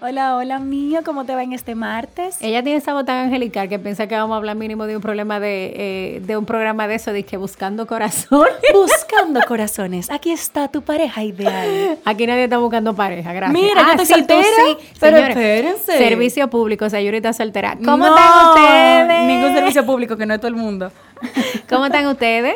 Hola, hola mío, ¿cómo te va en este martes? Ella tiene esa botán angelical que piensa que vamos a hablar mínimo de un problema de, eh, de un programa de eso, de que buscando corazones. Buscando corazones, aquí está tu pareja ideal. Aquí nadie está buscando pareja, gracias. Mira, yo Ah, tú soltera, sí. pero Señores, espérense. Servicio público, señorita soltera. ¿Cómo No, están ustedes? Ningún servicio público, que no es todo el mundo. ¿Cómo están ustedes?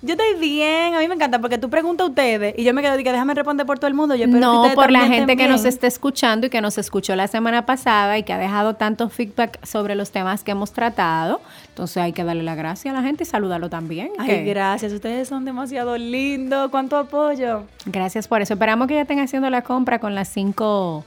Yo estoy bien, a mí me encanta porque tú preguntas a ustedes y yo me quedo de que déjame responder por todo el mundo. Yo que No, por la gente que nos está escuchando y que nos escuchó la semana pasada y que ha dejado tanto feedback sobre los temas que hemos tratado. Entonces hay que darle la gracia a la gente y saludarlo también. Ay, que- gracias, ustedes son demasiado lindos. ¿Cuánto apoyo? Gracias por eso. Esperamos que ya estén haciendo la compra con las cinco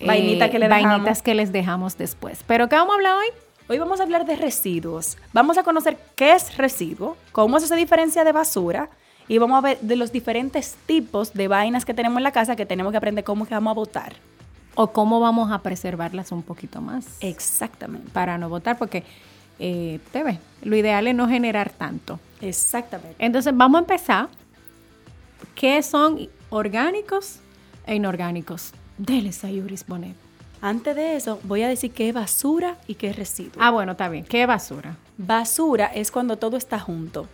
eh, Vainitas que le vainitas que les dejamos después. ¿Pero qué vamos a hablar hoy? Hoy vamos a hablar de residuos. Vamos a conocer qué es residuo, cómo eso se diferencia de basura y vamos a ver de los diferentes tipos de vainas que tenemos en la casa que tenemos que aprender cómo que vamos a botar. ¿O cómo vamos a preservarlas un poquito más? Exactamente. Para no votar, porque eh, te ves, lo ideal es no generar tanto. Exactamente. Entonces vamos a empezar. ¿Qué son orgánicos e inorgánicos? Dele, Sayuris Bonet. Antes de eso, voy a decir qué es basura y qué es residuo. Ah, bueno, está bien. ¿Qué basura? Basura es cuando todo está junto.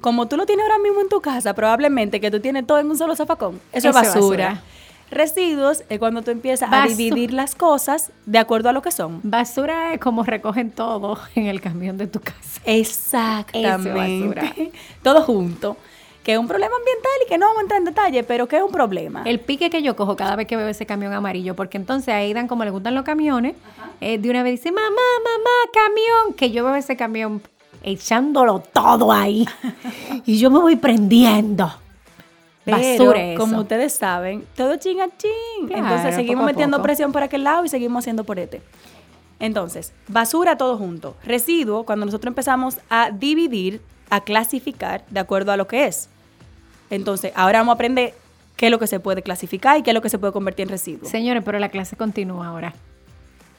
Como tú lo tienes ahora mismo en tu casa, probablemente que tú tienes todo en un solo zafacón. Eso, es es basura. basura. Residuos es cuando tú empiezas a dividir las cosas de acuerdo a lo que son. Basura es como recogen todo en el camión de tu casa. Exactamente. Eso es basura. todo junto. Que es un problema ambiental y que no vamos a entrar en detalle, pero que es un problema. El pique que yo cojo cada vez que veo ese camión amarillo, porque entonces ahí dan como le gustan los camiones, eh, de una vez dice, mamá, mamá, camión, que yo veo ese camión echándolo todo ahí. y yo me voy prendiendo. Pero, Basura eso. como ustedes saben, todo chinga ching. Claro, Entonces seguimos a metiendo presión por aquel lado y seguimos haciendo por este. Entonces, basura todo junto. Residuo, cuando nosotros empezamos a dividir, a clasificar de acuerdo a lo que es. Entonces, ahora vamos a aprender qué es lo que se puede clasificar y qué es lo que se puede convertir en residuo. Señores, pero la clase continúa ahora.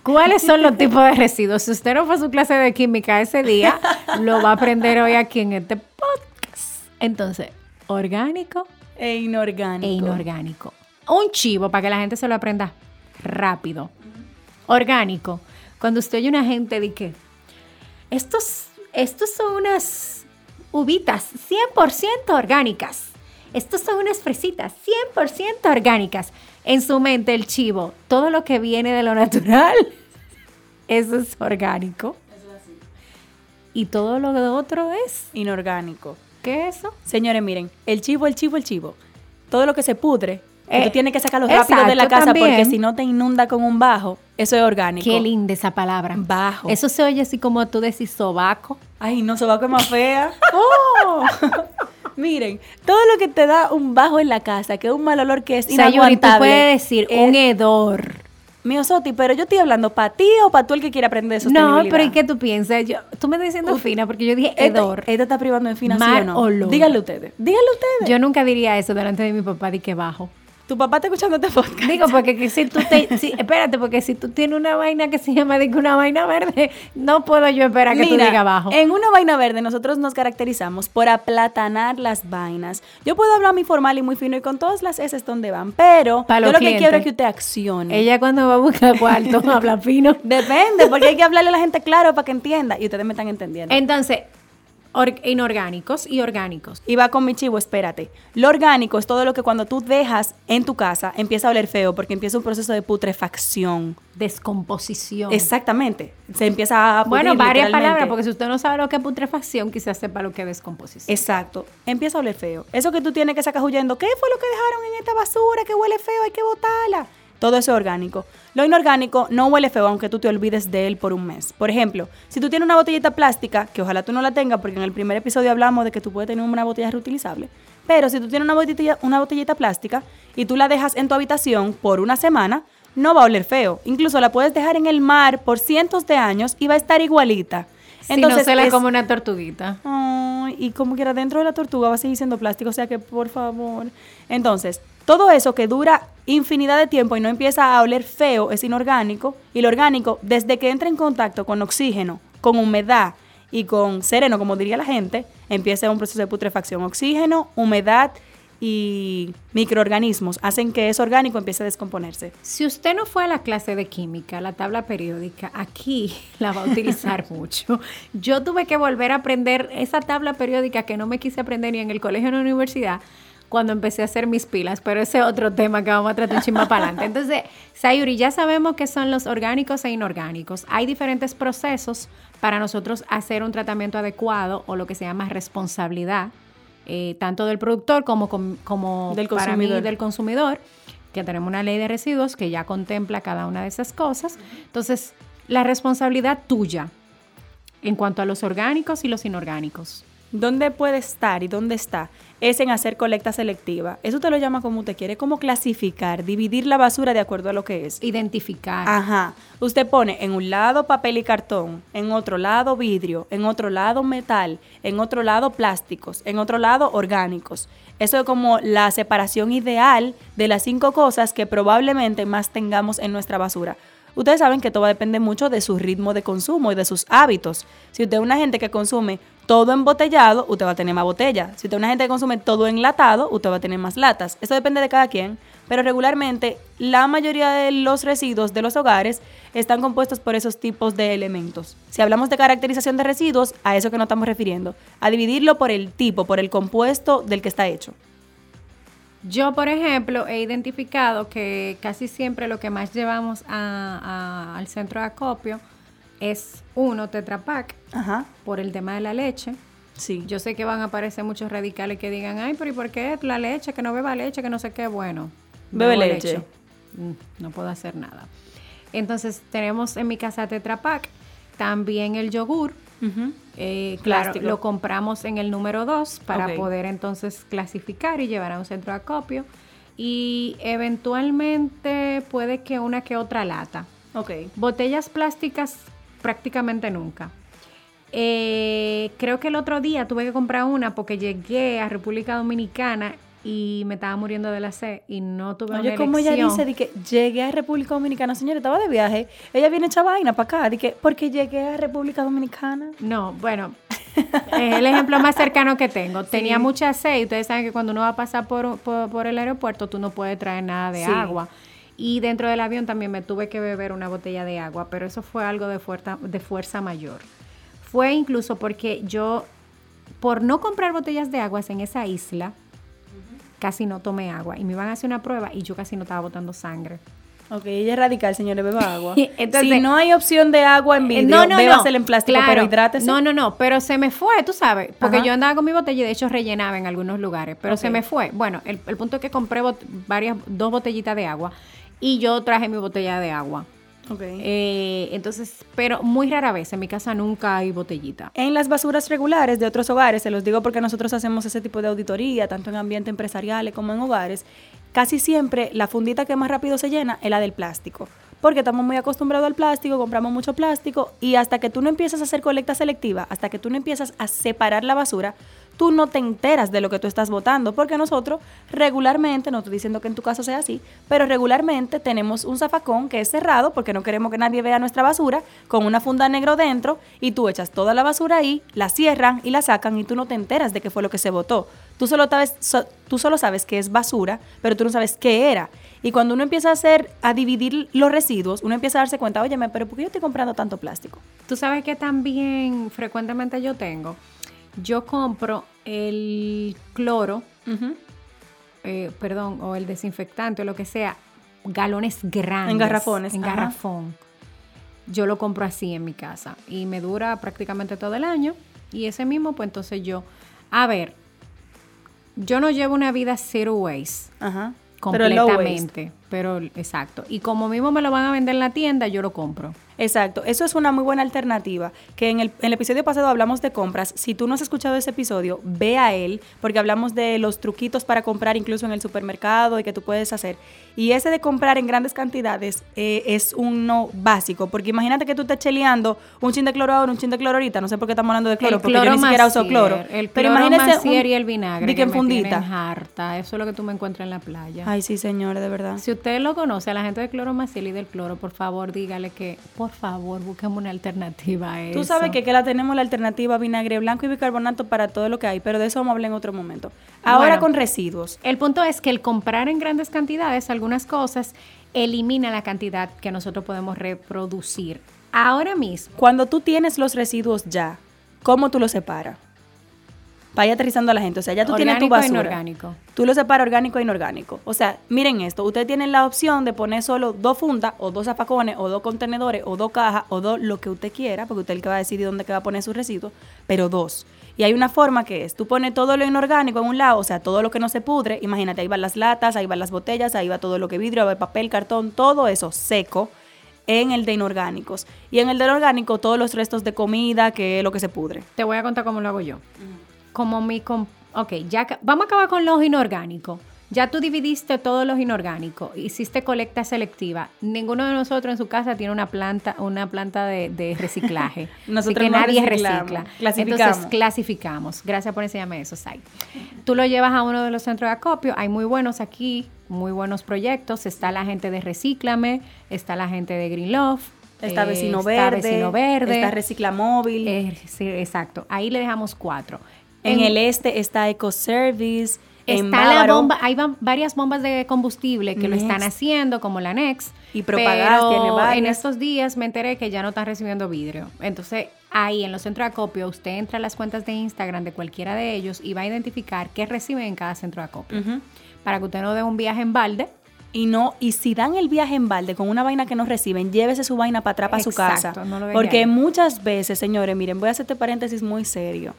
¿Cuáles son los tipos de residuos? Si usted no fue a su clase de química ese día, lo va a aprender hoy aquí en este podcast. Entonces, orgánico E inorgánico. e inorgánico. Un chivo para que la gente se lo aprenda rápido. Orgánico. Cuando usted oye una gente de que estos, estos son unas uvitas 100% orgánicas. Estos son unas fresitas 100% orgánicas. En su mente el chivo, todo lo que viene de lo natural, eso es orgánico. Y todo lo otro es, Inorgánico. ¿qué es eso? Señores, miren, el chivo, el chivo, el chivo. Todo lo que se pudre, Eh, tú tienes que sacarlo rápido de la casa porque si no te inunda con un bajo, eso es orgánico. Qué linda esa palabra. Bajo. Eso se oye así como tú decís sobaco. Ay, no, sobaco es más fea. ¡Oh! Miren, todo lo que te da un bajo en la casa, que es un mal olor que es Sayuri, tú inaguantable. puedes decir es un hedor. Mío Soti, pero yo estoy hablando para ti o para tú el que quiere aprender de No, sostenibilidad. pero ¿y qué tú piensas? Yo, tú me estás diciendo fina porque yo dije Esta, hedor. esta está privando en financiación. Mal ¿no? olor. Díganle ustedes. Díganle ustedes. Yo nunca diría eso delante de mi papá, di que bajo. Tu papá está escuchando este podcast. Digo, porque que si tú te, si- espérate, porque si tú tienes una vaina que se llama de que una vaina verde, no puedo yo esperar que tú Mira, digas bajo. En una vaina verde nosotros nos caracterizamos por aplatanar las vainas. Yo puedo hablar muy formal y muy fino y con todas las S donde van, pero yo lo que quiero es que usted accione. Ella cuando va a buscar cuarto habla fino. Depende, porque hay que hablarle a la gente claro para que entienda y ustedes me están entendiendo. Entonces, inorgánicos y orgánicos. Y va con mi chivo, espérate. Lo orgánico es todo lo que cuando tú dejas en tu casa empieza a oler feo porque empieza un proceso de putrefacción. Descomposición. Exactamente. Se empieza a Bueno, varias palabras, porque si usted no sabe lo que es putrefacción, quizás sepa lo que es descomposición. Exacto. Empieza a oler feo. Eso que tú tienes que sacar huyendo. ¿Qué fue lo que dejaron en esta basura que huele feo? Hay que botarla. Todo eso es orgánico. Lo inorgánico no huele feo aunque tú te olvides de él por un mes. Por ejemplo, si tú tienes una botellita plástica, que ojalá tú no la tengas, porque en el primer episodio hablamos de que tú puedes tener una botella reutilizable. Pero si tú tienes una botellita, una botellita plástica y tú la dejas en tu habitación por una semana, no va a oler feo. Incluso la puedes dejar en el mar por cientos de años y va a estar igualita. si no se la es- come una tortuguita. Ay, y como quiera, dentro de la tortuga va a seguir siendo plástico, o sea que por favor. Entonces, todo eso que dura infinidad de tiempo y no empieza a oler feo es inorgánico. Y lo orgánico, desde que entra en contacto con oxígeno, con humedad y con sereno, como diría la gente, empieza un proceso de putrefacción. Oxígeno, humedad y microorganismos hacen que eso orgánico empiece a descomponerse. Si usted no fue a la clase de química, la tabla periódica, aquí la va a utilizar mucho. Yo tuve que volver a aprender esa tabla periódica que no me quise aprender ni en el colegio ni en la universidad cuando empecé a hacer mis pilas, pero ese es otro tema que vamos a tratar un chimba para adelante. Entonces, Sayuri, ya sabemos que son los orgánicos e inorgánicos. Hay diferentes procesos para nosotros hacer un tratamiento adecuado o lo que se llama responsabilidad, eh, tanto del productor como, com- como Del para mí del consumidor, que tenemos una ley de residuos que ya contempla cada una de esas cosas. Entonces, la responsabilidad tuya en cuanto a los orgánicos y los inorgánicos. ¿Dónde puede estar y dónde está? Es en hacer colecta selectiva. Eso te lo llama como usted quiere, como clasificar, dividir la basura de acuerdo a lo que es. Identificar. Ajá. Usted pone en un lado papel y cartón, en otro lado vidrio, en otro lado metal, en otro lado plásticos, en otro lado orgánicos. Eso es como la separación ideal de las cinco cosas que probablemente más tengamos en nuestra basura. Ustedes saben que todo depende mucho de su ritmo de consumo y de sus hábitos. Si usted es una gente que consume todo embotellado, usted va a tener más botella. Si usted es una gente que consume todo enlatado, usted va a tener más latas. Eso depende de cada quien, pero regularmente la mayoría de los residuos de los hogares están compuestos por esos tipos de elementos. Si hablamos de caracterización de residuos, a eso que nos estamos refiriendo, a dividirlo por el tipo, por el compuesto del que está hecho. Yo, por ejemplo, he identificado que casi siempre lo que más llevamos a- a- al centro de acopio es uno, Tetra Pak, Ajá. por el tema de la leche. Sí. Yo sé que van a aparecer muchos radicales que digan, ay, pero ¿y por qué la leche? Que no beba leche, que no sé qué. Bueno, Bebe bebo leche. Mm, No puedo hacer nada. Entonces, tenemos en mi casa Tetra Pak, también el yogur. Eh, claro, Plástico. lo compramos en el número 2 para poder entonces clasificar y llevar a un centro de acopio. Y eventualmente puede que una que otra lata. Ok. Botellas plásticas prácticamente nunca. Eh, creo que el otro día tuve que comprar una porque llegué a República Dominicana y me estaba muriendo de la sed y no tuve Oye, una como ella dice, de que llegué a República Dominicana, señora, estaba de viaje. Ella viene hecha vaina para acá, de que, porque llegué a República Dominicana. No, bueno, es el ejemplo más cercano que tengo. Tenía mucha sed y ustedes saben que cuando uno va a pasar por, por, por el aeropuerto tú no puedes traer nada de Sí. agua. Y dentro del avión también me tuve que beber una botella de agua, pero eso fue algo de fuerza, de fuerza mayor. Fue incluso porque yo, por no comprar botellas de aguas en esa isla, casi no tomé agua. Y me iban a hacer una prueba y yo casi no estaba botando sangre. Ok, ella es radical, señores, beba agua. Entonces- si no hay opción de agua en Eh, vidrio, bébasela en plástico, claro. pero hidrátese. No, no, no, pero se me fue, tú sabes, porque Ajá. yo andaba con mi botella y de hecho rellenaba en algunos lugares, pero se me fue. Bueno, el, el punto es que compré varias, dos botellitas de agua y yo traje mi botella de agua. Ok. Eh, entonces, pero muy rara vez, en mi casa nunca hay botellita. En las basuras regulares de otros hogares, se los digo porque nosotros hacemos ese tipo de auditoría, tanto en ambientes empresariales como en hogares, casi siempre la fundita que más rápido se llena es la del plástico. Porque estamos muy acostumbrados al plástico, compramos mucho plástico y hasta que tú no empiezas a hacer colecta selectiva, hasta que tú no empiezas a separar la basura, tú no te enteras de lo que tú estás botando, porque nosotros regularmente, no estoy diciendo que en tu caso sea así, pero regularmente tenemos un zafacón que es cerrado porque no queremos que nadie vea nuestra basura, con una funda negro dentro, y tú echas toda la basura ahí, la cierran y la sacan y tú no te enteras de qué fue lo que se botó. Tú solo sabes, tú solo sabes que es basura, pero tú no sabes qué era. Y cuando uno empieza a hacer, a dividir los residuos, uno empieza a darse cuenta, oye, pero ¿por qué yo estoy comprando tanto plástico? Tú sabes que también frecuentemente yo tengo yo compro el cloro, eh, perdón, o el desinfectante o lo que sea, galones grandes. En garrafones, En ajá. garrafón. Yo lo compro así en mi casa y me dura prácticamente todo el año. Y ese mismo, pues entonces yo, a ver, yo no llevo una vida zero waste Ajá. Pero low waste. completamente, pero exacto. Y como mismo me lo van a vender en la tienda, yo lo compro. Exacto, eso es una muy buena alternativa. Que en el, en el episodio pasado hablamos de compras. Si tú no has escuchado ese episodio, ve a él, porque hablamos de los truquitos para comprar incluso en el supermercado y que tú puedes hacer. Y ese de comprar en grandes cantidades eh, es uno básico, porque imagínate que tú estés cheleando un chin de cloro ahora, un chin de cloro ahorita. No sé por qué estamos hablando de cloro, el porque yo ni siquiera uso cloro. El Pero cloro imagínese Macier un- y el vinagre que, que me fundita. tienen harta. Eso es lo que tú me encuentras en la playa. Ay, sí, señores, de verdad. Si usted lo conoce, a la gente de cloro Maciel y del cloro, por favor, dígale que, por favor, busquemos una alternativa a eso. Tú sabes que, que la tenemos la alternativa vinagre blanco y bicarbonato para todo lo que hay, pero de eso vamos a hablar en otro momento. Ahora Bueno. con residuos. El punto es que el comprar en grandes cantidades algunas cosas elimina la cantidad que nosotros podemos reproducir. Ahora mismo, Cuando tú tienes los residuos ya, ¿cómo tú los separas? Para ir aterrizando a la gente. O sea, ya tú tienes tu e basura. inorgánico. Tú lo separas orgánico e inorgánico. O sea, miren esto. Ustedes tienen la opción de poner solo dos fundas, o dos zafacones, o dos contenedores, o dos cajas, o dos lo que usted quiera, porque usted es el que va a decidir dónde que va a poner sus residuos, pero dos. Y hay una forma que es, tú pones todo lo inorgánico en un lado, o sea, todo lo que no se pudre, imagínate, ahí van las latas, ahí van las botellas, ahí va todo lo que vidrio, va el papel, cartón, todo eso seco en el de inorgánicos. Y en el de orgánico, todos los restos de comida, que es lo que se pudre. te voy a contar cómo lo hago yo. Como mi... ok, ya vamos a acabar con los inorgánicos. Ya tú dividiste todos los inorgánicos, hiciste colecta selectiva. Ninguno de nosotros en su casa tiene una planta, una planta de, de reciclaje. Nosotros Así que no nadie recicla. clasificamos. Entonces clasificamos. Gracias por enseñarme eso, Sai. Tú lo llevas a uno de los centros de acopio. Hay muy buenos aquí, muy buenos proyectos. Está la gente de Recíclame, está la gente de Green Love. Está eh, vecino está verde, Vecino Verde. está reciclamóvil. Eh, sí, exacto. Ahí le dejamos cuatro. En, el este está EcoService. en Está la bomba, hay va- varias bombas de combustible que lo están haciendo, como la Next. Y Propagás pero tiene en estos días me enteré que ya no están recibiendo vidrio. Entonces, ahí en los centros de acopio, usted entra a las cuentas de Instagram de cualquiera de ellos y va a identificar qué reciben en cada centro de acopio. Para que usted no dé un viaje en balde. Y no, y si dan el viaje en balde con una vaina que no reciben, llévese su vaina para atrás para su casa. no lo Porque ahí. muchas veces, señores, miren, voy a hacer este paréntesis muy serio.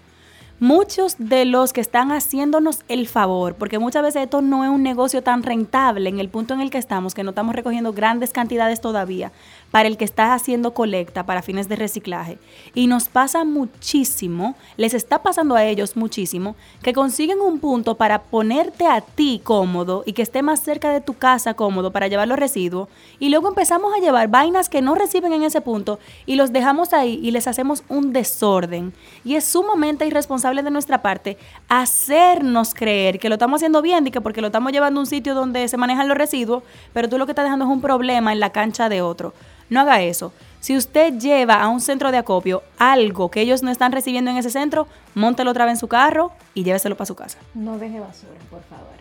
Muchos de los que están haciéndonos el favor, porque muchas veces esto no es un negocio tan rentable en el punto en el que estamos, que no estamos recogiendo grandes cantidades todavía, para el que está haciendo colecta para fines de reciclaje. Y nos pasa muchísimo, les está pasando a ellos muchísimo, que consiguen un punto para ponerte a ti cómodo y que esté más cerca de tu casa cómodo para llevar los residuos. Y luego empezamos a llevar vainas que no reciben en ese punto y los dejamos ahí y les hacemos un desorden. Y es sumamente irresponsable de nuestra parte hacernos creer que lo estamos haciendo bien y que porque lo estamos llevando a un sitio donde se manejan los residuos, pero tú lo que estás dejando es un problema en la cancha de otro. No haga eso. Si usted lleva a un centro de acopio algo que ellos no están recibiendo en ese centro, móntelo otra vez en su carro y lléveselo para su casa. No deje basura, por favor.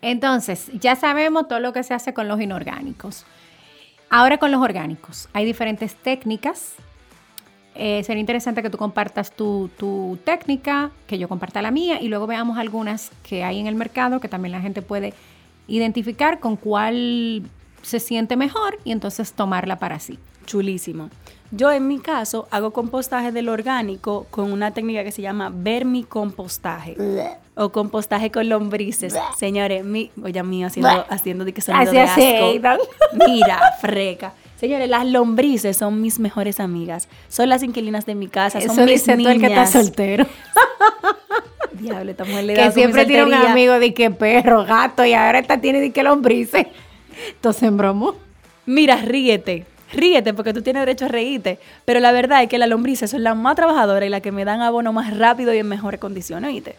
Entonces, ya sabemos todo lo que se hace con los inorgánicos. Ahora con los orgánicos. Hay diferentes técnicas. Eh, sería interesante que tú compartas tu, tu técnica, que yo comparta la mía y luego veamos algunas que hay en el mercado que también la gente puede identificar con cuál se siente mejor y entonces tomarla para sí. Chulísimo. Yo en mi caso hago compostaje del orgánico con una técnica que se llama vermicompostaje o compostaje con lombrices. Señores, mi, oye, mío haciendo, haciendo de que sonido de asco. Mira, freca. Señores, las lombrices son mis mejores amigas. Son las inquilinas de mi casa. Son Eso mis dice todo el que está niñas. soltero. Diablo, esta mujer le da que siempre tiene un amigo de que perro, gato y ahora esta tiene de que lombrices. Entonces, en bromo. Mira, ríete. Ríete porque tú tienes derecho a reírte. Pero la verdad es que las lombrices son las más trabajadoras y las que me dan abono más rápido y en mejores condiciones, ¿oíste?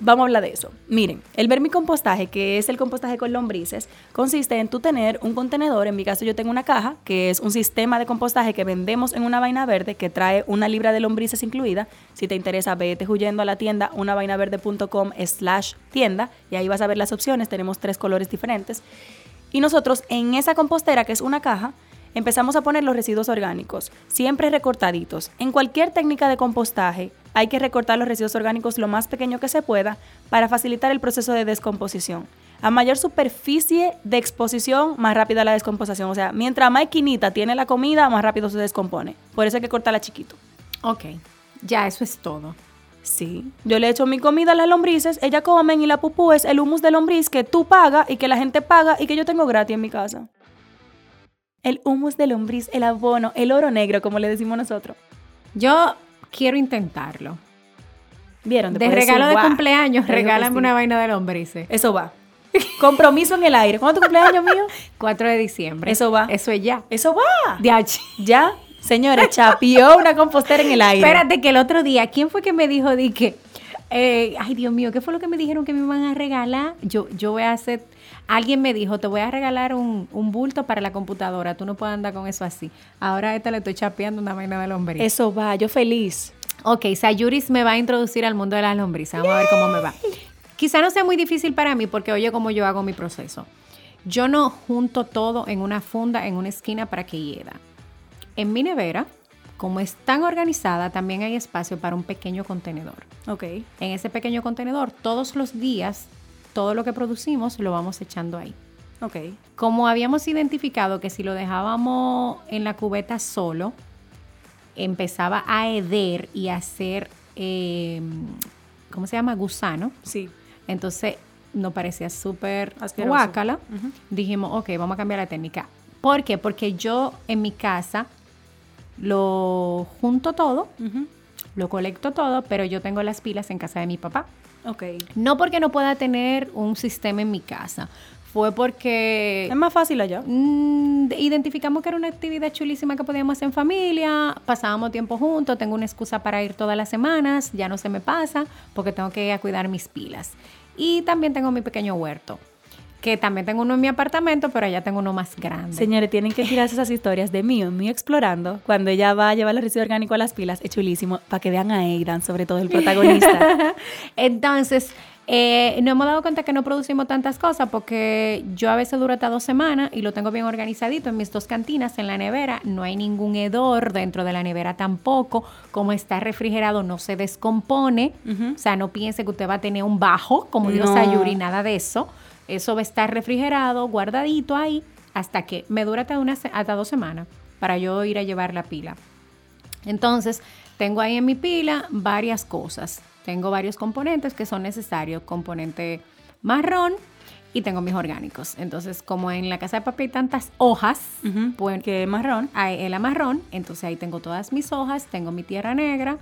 Vamos a hablar de eso. Miren, el vermicompostaje, que es el compostaje con lombrices, consiste en tú tener un contenedor, en mi caso yo tengo una caja, que es un sistema de compostaje que vendemos en una vaina verde que trae una libra de lombrices incluida. Si te interesa, vete huyendo a la tienda unavainaverde.com slash tienda y ahí vas a ver las opciones, tenemos tres colores diferentes. Y nosotros en esa compostera, que es una caja, empezamos a poner los residuos orgánicos, siempre recortaditos. En cualquier técnica de compostaje hay que recortar los residuos orgánicos lo más pequeño que se pueda para facilitar el proceso de descomposición. A mayor superficie de exposición, más rápida la descomposición. O sea, mientras más esquinita tiene la comida, más rápido se descompone. Por eso hay que cortarla chiquito. Ok, ya eso es todo. Sí. Yo le echo mi comida a las lombrices, ellas comen y la pupú es el humus de lombriz que tú pagas y que la gente paga y que yo tengo gratis en mi casa. El humus de lombriz, el abono, el oro negro, como le decimos nosotros. Yo quiero intentarlo. ¿Vieron? De Después regalo de cumpleaños, regálame sí. una vaina de lombrices. Eso va. Compromiso en el aire. ¿Cuándo es tu cumpleaños mío? 4 de diciembre. Eso va. Eso es ya. Eso va. Diache. Ya, señores, chapió una compostera en el aire. Espérate que el otro día, ¿quién fue que me dijo di que, eh, ay Dios mío, ¿qué fue lo que me dijeron que me iban a regalar? Yo, yo voy a hacer, alguien me dijo, te voy a regalar un, un bulto para la computadora, tú no puedes andar con eso así. Ahora a esta le estoy chapeando una vaina de lombriz. Eso va, yo feliz. Ok, Sayuris me va a introducir al mundo de las lombrices. Vamos a ver cómo me va. Quizá no sea muy difícil para mí porque oye cómo yo hago mi proceso. Yo no junto todo en una funda, en una esquina para que hieda. En mi nevera, como es tan organizada, también hay espacio para un pequeño contenedor. Ok. En ese pequeño contenedor, todos los días, todo lo que producimos lo vamos echando ahí. Ok. Como habíamos identificado que si lo dejábamos en la cubeta solo, empezaba a heder y a hacer, eh, ¿cómo se llama? Gusano. Sí. Entonces nos parecía súper guácala. Dijimos, ok, vamos a cambiar la técnica. ¿Por qué? Porque yo en mi casa lo junto todo, lo colecto todo, pero yo tengo las pilas en casa de mi papá. Ok. No porque no pueda tener un sistema en mi casa, fue porque Es más fácil allá. mm, identificamos que era una actividad chulísima que podíamos hacer en familia, pasábamos tiempo juntos, tengo una excusa para ir todas las semanas, ya no se me pasa porque tengo que ir a cuidar mis pilas. Y también tengo mi pequeño huerto, que también tengo uno en mi apartamento, pero allá tengo uno más grande. Señores, tienen que tirarse esas historias de mío, mío explorando, cuando ella va a llevar el residuo orgánico a las pilas, es chulísimo, para que vean a Aidan, sobre todo el protagonista. Entonces, eh, nos hemos dado cuenta que no producimos tantas cosas porque yo a veces duro hasta dos semanas y lo tengo bien organizadito en mis dos cantinas, en la nevera. No hay ningún hedor dentro de la nevera tampoco. Como está refrigerado, no se descompone. O sea, no piense que usted va a tener un bajo, como dijo No. Sayuri, nada de eso. Eso va a estar refrigerado, guardadito ahí, hasta que me dura hasta, una, hasta dos semanas para yo ir a llevar la pila. Entonces, tengo ahí en mi pila varias cosas. Tengo varios componentes que son necesarios. Componente marrón y tengo mis orgánicos. Entonces, como en la casa de papi hay tantas hojas, Ujú. pues que marrón. hay el marrón. Entonces ahí tengo todas mis hojas, tengo mi tierra negra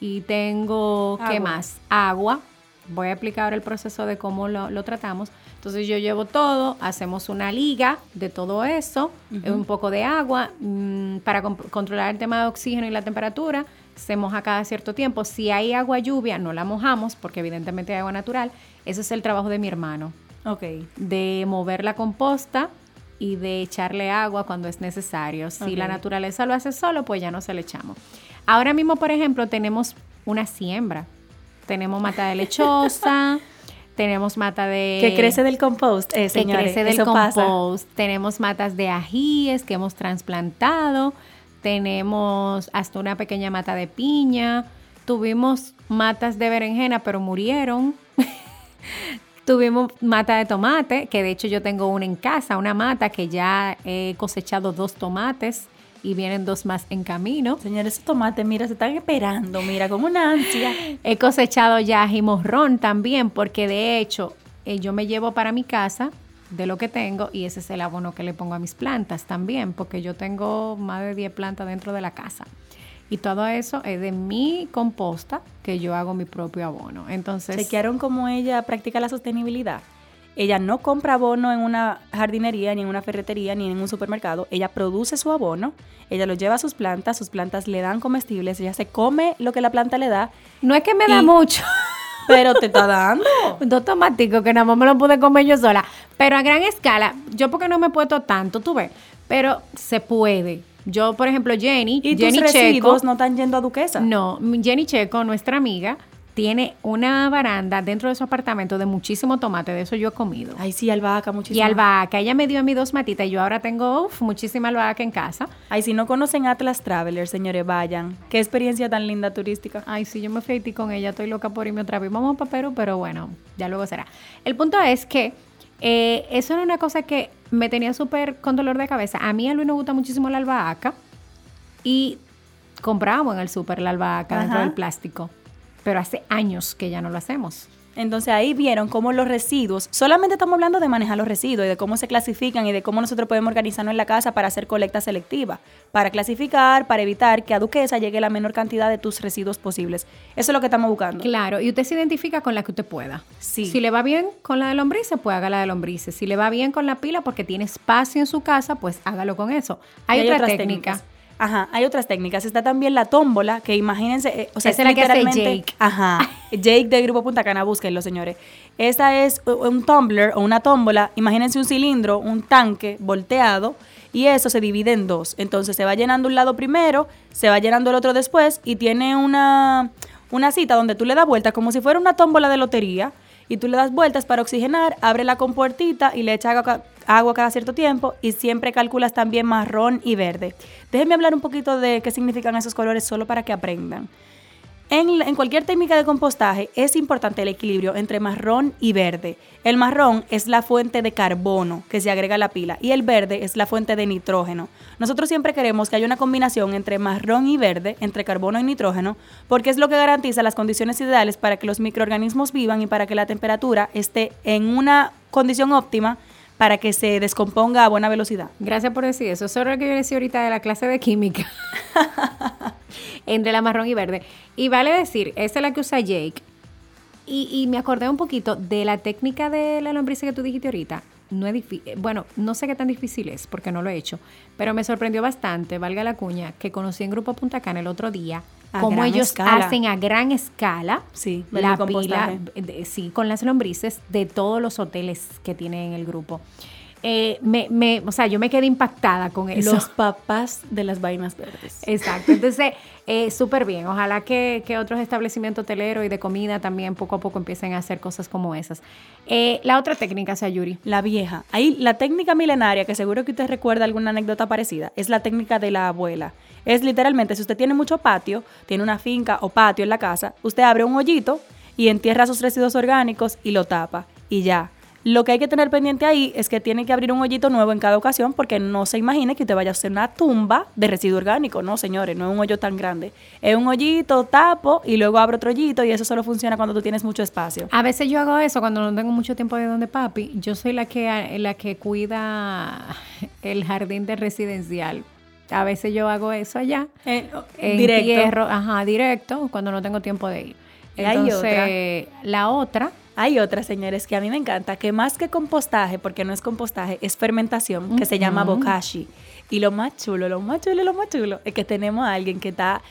y tengo, ¿qué más? Agua. Voy a explicar ahora el proceso de cómo lo, lo tratamos. Entonces yo llevo todo, hacemos una liga de todo eso, un poco de agua mm, para con- controlar el tema de oxígeno y la temperatura. Se moja cada cierto tiempo. Si hay agua lluvia, no la mojamos porque evidentemente hay agua natural. Ese es el trabajo de mi hermano Ok. de mover la composta y de echarle agua cuando es necesario. Si la naturaleza lo hace solo, pues ya no se le echamos. Ahora mismo, por ejemplo, tenemos una siembra. Tenemos mata de lechosa, tenemos mata de... que crece del compost, eh, que señores. crece del eso pasa. compost. Tenemos matas de ajíes que hemos trasplantado. Tenemos hasta una pequeña mata de piña. Tuvimos matas de berenjena, pero murieron. Tuvimos mata de tomate, que de hecho yo tengo una en casa, una mata que ya he cosechado dos tomates y vienen dos más en camino. Señores, esos tomates, mira, se están esperando, mira, con una ansia. He cosechado ya ají morrón también, porque de hecho eh, yo me llevo para mi casa de lo que tengo y ese es el abono que le pongo a mis plantas también, porque yo tengo más de 10 plantas dentro de la casa. Y todo eso es de mi composta que yo hago mi propio abono. Entonces, Chequearon cómo ella practica la sostenibilidad. Ella no compra abono en una jardinería, ni en una ferretería, ni en un supermercado. Ella produce su abono, ella lo lleva a sus plantas, sus plantas le dan comestibles, ella se come lo que la planta le da, no es que me da y- mucho. pero te está dando. Dos tomaticos que nada más me lo pude comer yo sola. Pero a gran escala, yo porque no me he puesto tanto, tú ves. Pero se puede. Yo, por ejemplo, Jenny, Y Jenny tus Checo. no están yendo a Duquesa. No, Jenny Checo, nuestra amiga, tiene una baranda dentro de su apartamento de muchísimo tomate, de eso yo he comido. Ay, sí, albahaca, muchísimo. Y albahaca, ella me dio a mí dos matitas y yo ahora tengo uf, muchísima albahaca en casa. Ay, si no conocen Atlas Traveler, señores, vayan. Qué experiencia tan linda turística. Ay, sí, yo me fui a Haití con ella, estoy loca por irme otra vez. Vamos para Perú, pero bueno, ya luego será. El punto es que eh, eso era una cosa que me tenía súper con dolor de cabeza. A mí a Luis nos gusta muchísimo la albahaca y comprábamos en el súper la albahaca dentro del plástico, pero hace años que ya no lo hacemos. Entonces ahí vieron cómo los residuos, solamente estamos hablando de manejar los residuos y de cómo se clasifican y de cómo nosotros podemos organizarnos en la casa para hacer colecta selectiva, para clasificar, para evitar que a Duquesa llegue la menor cantidad de tus residuos posibles. Eso es lo que estamos buscando. Claro, y usted se identifica con la que usted pueda. Sí. Si le va bien con la de lombrices, pues haga la de lombrices. Si le va bien con la pila porque tiene espacio en su casa, pues hágalo con eso. Hay, Y otra otras técnica. técnicas. Ajá, hay otras técnicas. Está también la tómbola, que imagínense, eh, o sea, es la que hace literalmente- Jake. Ajá, Jake de Grupo Punta Cana, búsquenlo, señores. Esta es un tumbler o una tómbola. Imagínense un cilindro, un tanque volteado, y eso se divide en dos. Entonces se va llenando un lado primero, se va llenando el otro después, y tiene una, una cita donde tú le das vuelta como si fuera una tómbola de lotería. Y tú le das vueltas para oxigenar, abre la compuertita y le echa agua, agua cada cierto tiempo y siempre calculas también marrón y verde. Déjenme hablar un poquito de qué significan esos colores solo para que aprendan. En, en cualquier técnica de compostaje es importante el equilibrio entre marrón y verde. El marrón es la fuente de carbono que se agrega a la pila y el verde es la fuente de nitrógeno. Nosotros siempre queremos que haya una combinación entre marrón y verde, entre carbono y nitrógeno, porque es lo que garantiza las condiciones ideales para que los microorganismos vivan y para que la temperatura esté en una condición óptima para que se descomponga a buena velocidad. Gracias por decir eso. Eso es lo que yo decía ahorita de la clase de química. Entre la marrón y verde. Y vale decir, esa es la que usa Jake. Y, y me acordé un poquito de la técnica de la lombriz que tú dijiste ahorita. No es difícil. Bueno, no sé qué tan difícil es porque no lo he hecho. Pero me sorprendió bastante, valga la cuña, que conocí en Grupo Punta Cana el otro día. A Cómo ellos escala. hacen a gran escala Sí, la pila, de- sí, con las lombrices de todos los hoteles que tienen en el grupo. Eh, me, me- o sea, yo me quedé impactada con eso. Los papás de las vainas verdes. Exacto. Entonces, eh, súper bien. Ojalá que, que otros establecimientos hoteleros y de comida también poco a poco empiecen a hacer cosas como esas. Eh, la otra técnica, Sayuri. La vieja. Ahí la técnica milenaria, que seguro que usted recuerda alguna anécdota parecida, es la técnica de la abuela. Es literalmente, si usted tiene mucho patio, tiene una finca o patio en la casa, usted abre un hoyito y entierra sus residuos orgánicos y lo tapa. Y ya. Lo que hay que tener pendiente ahí es que tiene que abrir un hoyito nuevo en cada ocasión porque no se imagine que usted vaya a hacer una tumba de residuo orgánico. No, señores, no es un hoyo tan grande. Es un hoyito, tapo y luego abro otro hoyito y eso solo funciona cuando tú tienes mucho espacio. A veces yo hago eso cuando no tengo mucho tiempo de donde papi. Yo soy la que, la que cuida el jardín de residencial. A veces yo hago eso allá. Eh, Entierro, directo. ajá, directo, cuando no tengo tiempo de ir. Y hay Entonces, la otra, Hay otra, señores, que a mí me encanta, que más que compostaje, porque no es compostaje, es fermentación, que se llama bokashi. Y lo más chulo, lo más chulo, lo más chulo, es que tenemos a alguien que está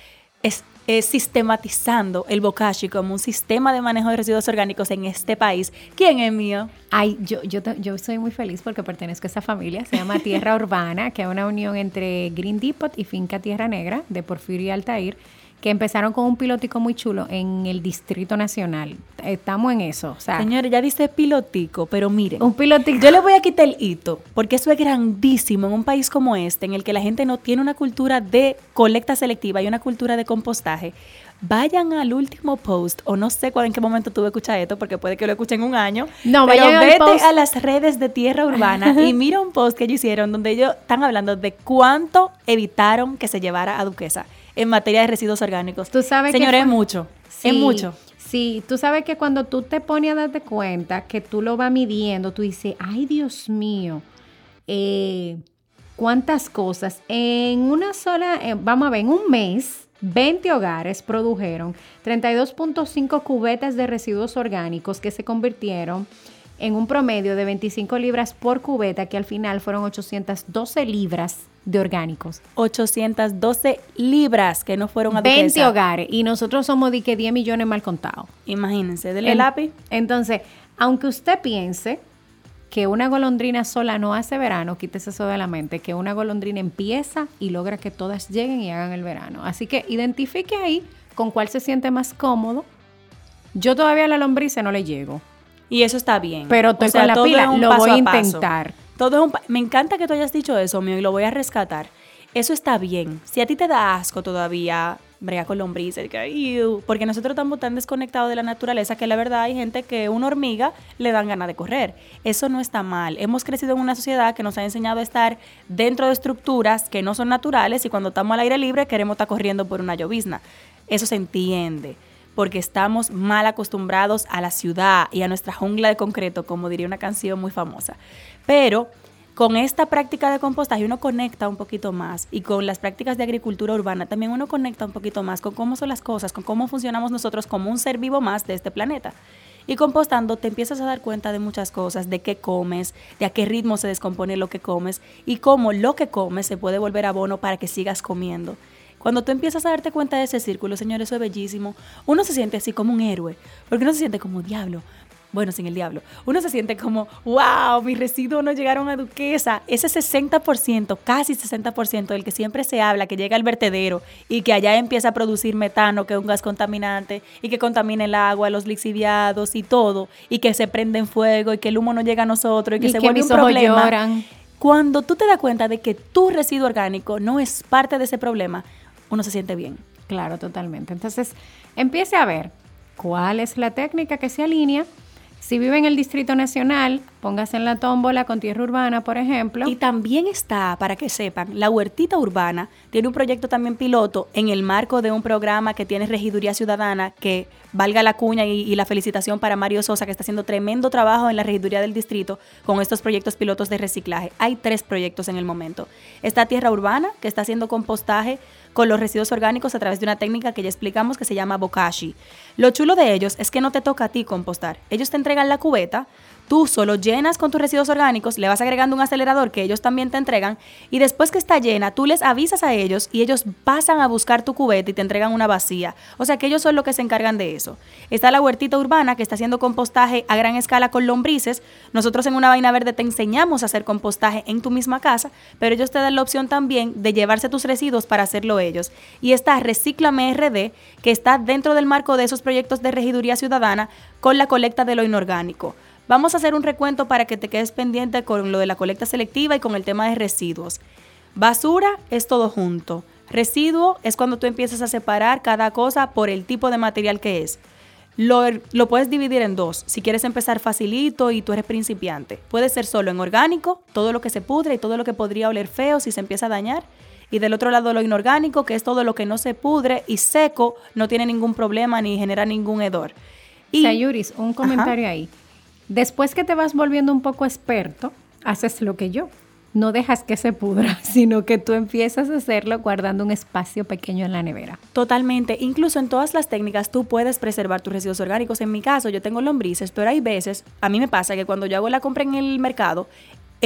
es, es sistematizando el bokashi como un sistema de manejo de residuos orgánicos en este país. ¿Quién es mío? Ay, yo, yo, yo soy muy feliz porque pertenezco a esa familia. Se llama Tierra Urbana, que es una unión entre Green Depot y Finca Tierra Negra de Porfirio y Altair, que empezaron con un pilotico muy chulo en el Distrito Nacional. Estamos en eso. O sea, Señores, ya dice pilotico, pero miren. un pilotico. Yo le voy a quitar el hito, porque eso es grandísimo en un país como este, en el que la gente no tiene una cultura de colecta selectiva y una cultura de compostaje. Vayan al último post, o no sé cuál en qué momento tuve que escuchar esto, porque puede que lo escuchen un año. No, pero vayan al vete post. a las redes de Tierra Urbana y mira un post que ellos hicieron donde ellos están hablando de cuánto evitaron que se llevara a Duquesa en materia de residuos orgánicos. Tú sabes que Señores, es mucho. Sí, Es mucho. Sí, tú sabes que cuando tú te pones a darte cuenta que tú lo vas midiendo, tú dices, ay Dios mío, eh, cuántas cosas. En una sola, eh, vamos a ver, en un mes, 20 hogares produjeron 32.5 cubetas de residuos orgánicos que se convirtieron en un promedio de 25 libras por cubeta, que al final fueron 812 libras de orgánicos. 812 libras que no fueron a 20 Duquesa. hogares y nosotros somos de que 10 millones mal contados. Imagínense, En- lápiz. Entonces, aunque usted piense que una golondrina sola no hace verano, quítese eso de la mente, que una golondrina empieza y logra que todas lleguen y hagan el verano. Así que identifique ahí con cuál se siente más cómodo Yo todavía a la lombriz no le llego. Y eso está bien. Pero estoy con la pila, lo voy a intentar. Todo es un me encanta que tú hayas dicho eso, mío, y lo voy a rescatar. Eso está bien. Si a ti te da asco todavía brega con lombrices, porque nosotros estamos tan desconectados de la naturaleza que la verdad hay gente que una hormiga le dan ganas de correr. Eso no está mal. Hemos crecido en una sociedad que nos ha enseñado a estar dentro de estructuras que no son naturales y cuando estamos al aire libre queremos estar corriendo por una llovizna. Eso se entiende porque estamos mal acostumbrados a la ciudad y a nuestra jungla de concreto, como diría una canción muy famosa. Pero con esta práctica de compostaje uno conecta un poquito más y con las prácticas de agricultura urbana también uno conecta un poquito más con cómo son las cosas, con cómo funcionamos nosotros como un ser vivo más de este planeta. Y compostando te empiezas a dar cuenta de muchas cosas, de qué comes, de a qué ritmo se descompone lo que comes y cómo lo que comes se puede volver abono para que sigas comiendo. Cuando tú empiezas a darte cuenta de ese círculo, señores, eso es bellísimo. Uno se siente así como un héroe, porque uno se siente como diablo bueno, sin el diablo, uno se siente como, wow, mis residuos no llegaron a Duquesa. Ese 60%, casi 60% del que siempre se habla, que llega al vertedero y que allá empieza a producir metano, que es un gas contaminante, y que contamina el agua, los lixiviados y todo, y que se prende en fuego, y que el humo no llega a nosotros, y que se vuelve un problema. Cuando tú te das cuenta de que tu residuo orgánico no es parte de ese problema, uno se siente bien. Claro, totalmente. Entonces, empiece a ver cuál es la técnica que se alinea si vive en el Distrito Nacional, póngase en la tómbola con tierra urbana, por ejemplo. Y también está, para que sepan, la huertita urbana tiene un proyecto también piloto en el marco de un programa que tiene Regiduría Ciudadana, que valga la cuña y, la felicitación para Mario Sosa, que está haciendo tremendo trabajo en la Regiduría del Distrito con estos proyectos pilotos de reciclaje. Hay tres proyectos en el momento. Está Tierra Urbana, que está haciendo compostaje con los residuos orgánicos a través de una técnica que ya explicamos que se llama bokashi. Lo chulo de ellos es que no te toca a ti compostar. Ellos te entregan la cubeta, Tú solo llenas con tus residuos orgánicos, le vas agregando un acelerador que ellos también te entregan y después que está llena, tú les avisas a ellos y ellos pasan a buscar tu cubeta y te entregan una vacía. O sea que ellos son los que se encargan de eso. Está la huertita urbana que está haciendo compostaje a gran escala con lombrices. Nosotros en una vaina verde te enseñamos a hacer compostaje en tu misma casa, pero ellos te dan la opción también de llevarse tus residuos para hacerlo ellos. Y está Reciclame RD, que está dentro del marco de esos proyectos de regiduría ciudadana con la colecta de lo inorgánico. Vamos a hacer un recuento para que te quedes pendiente con lo de la colecta selectiva y con el tema de residuos. Basura es todo junto. Residuo es cuando tú empiezas a separar cada cosa por el tipo de material que es. Lo, lo, puedes dividir en dos. Si quieres empezar facilito y tú eres principiante, puede ser solo en orgánico, todo lo que se pudre y todo lo que podría oler feo si se empieza a dañar. Y del otro lado lo inorgánico, que es todo lo que no se pudre y seco, no tiene ningún problema ni genera ningún hedor. Y, Sayuris, un comentario ahí. Después que te vas volviendo un poco experto, haces lo que yo. No dejas que se pudra, sino que tú empiezas a hacerlo guardando un espacio pequeño en la nevera. Totalmente. Incluso en todas las técnicas tú puedes preservar tus residuos orgánicos. En mi caso, yo tengo lombrices, pero hay veces, a mí me pasa que cuando yo hago la compra en el mercado,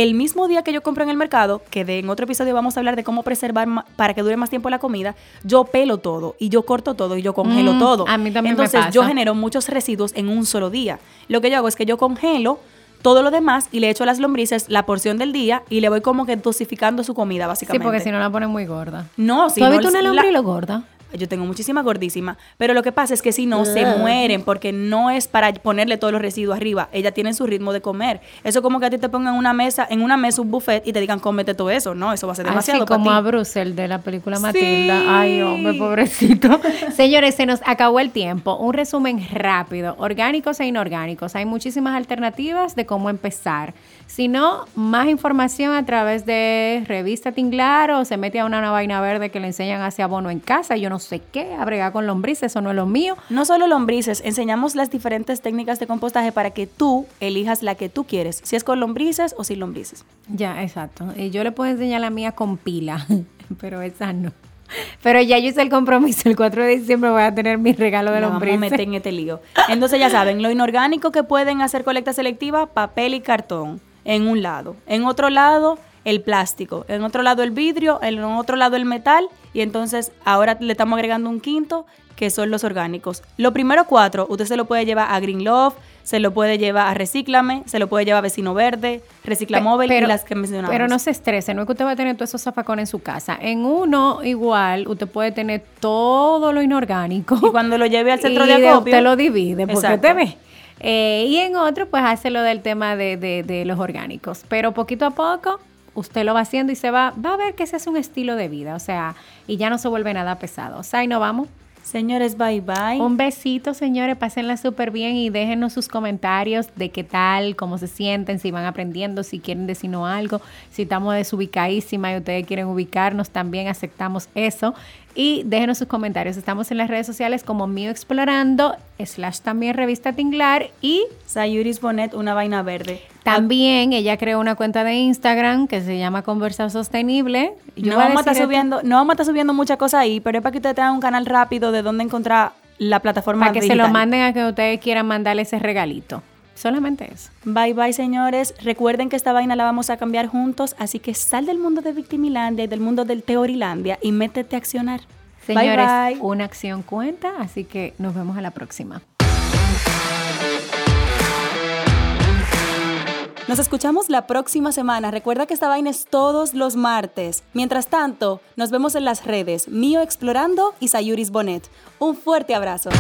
el mismo día que yo compro en el mercado, que de, en otro episodio vamos a hablar de cómo preservar para que dure más tiempo la comida, yo pelo todo y yo corto todo y yo congelo mm, todo. A mí también Entonces me pasa. yo genero muchos residuos en un solo día. Lo que yo hago es que yo congelo todo lo demás y le echo a las lombrices la porción del día y le voy como que dosificando su comida, básicamente. Sí, porque si no la ponen muy gorda. No, si ¿Tú has no, visto una lombriz lo gorda? Yo tengo muchísima gordísima, pero lo que pasa es que si no, se mueren porque no es para ponerle todos los residuos arriba. Ellas tienen su ritmo de comer. Eso como que a ti te pongan una mesa, en una mesa un buffet y te digan cómete todo eso. No, eso va a ser demasiado. Así como a Brussel de la película Matilda. Ay, hombre, pobrecito. Señores, se nos acabó el tiempo. Un resumen rápido. Orgánicos e inorgánicos. Hay muchísimas alternativas de cómo empezar. Si no, más información a través de Revista Tinglar o se mete a una, una vaina verde que le enseñan hacia abono en casa. Yo no sé qué, a con lombrices, eso no es lo mío. No solo lombrices, enseñamos las diferentes técnicas de compostaje para que tú elijas la que tú quieres, si es con lombrices o sin lombrices. Ya, exacto. Y yo le puedo enseñar la mía con pila, pero esa no. Pero ya yo hice el compromiso, el 4 de diciembre voy a tener mi regalo de lombrices. Vamos a meter en este lío. Entonces ya saben, lo inorgánico que pueden hacer colecta selectiva, papel y cartón en un lado. En otro lado, el plástico, en otro lado el vidrio, en otro lado el metal y entonces ahora le estamos agregando un quinto que son los orgánicos. Los primeros cuatro usted se lo puede llevar a Green Love, se lo puede llevar a Recíclame, se lo puede llevar a Vecino Verde, Reciclamóvil y las que mencionamos. Pero no se estrese, no es que usted va a tener todos esos zafacones en su casa. En uno igual usted puede tener todo lo inorgánico. Y cuando lo lleve al centro de acopio. Usted lo divide porque usted ve. Eh, y en otro, pues hace lo del tema de, de, los orgánicos. Pero poquito a poco, usted lo va haciendo y se va, va a ver que ese es un estilo de vida. O sea, y ya no se vuelve nada pesado. O sea, y no vamos. Señores, bye bye. Un besito, señores. Pásenla súper bien y déjenos sus comentarios de qué tal, cómo se sienten, si van aprendiendo, si quieren decirnos algo, si estamos desubicadísima y ustedes quieren ubicarnos, también aceptamos eso. Y déjenos sus comentarios. Estamos en las redes sociales como Mío Explorando, slash también Revista Tinglar y Sayuris Bonet, una vaina verde. También ella creó una cuenta de Instagram que se llama Conversa Sostenible. no, vamos a estar subiendo, no vamos a estar subiendo muchas cosas ahí, pero es para que ustedes tengan un canal rápido de dónde encontrar la plataforma Para que se lo manden a que ustedes quieran mandarle ese regalito. Solamente eso. Bye bye, señores. Recuerden que esta vaina la vamos a cambiar juntos, así que sal del mundo de Victimilandia y del mundo del Teorilandia y métete a accionar. Señores, bye, bye. una acción cuenta, así que nos vemos a la próxima. Nos escuchamos la próxima semana. Recuerda que esta vaina es todos los martes. Mientras tanto, nos vemos en las redes Mío Explorando y Sayuris Bonet. Un fuerte abrazo.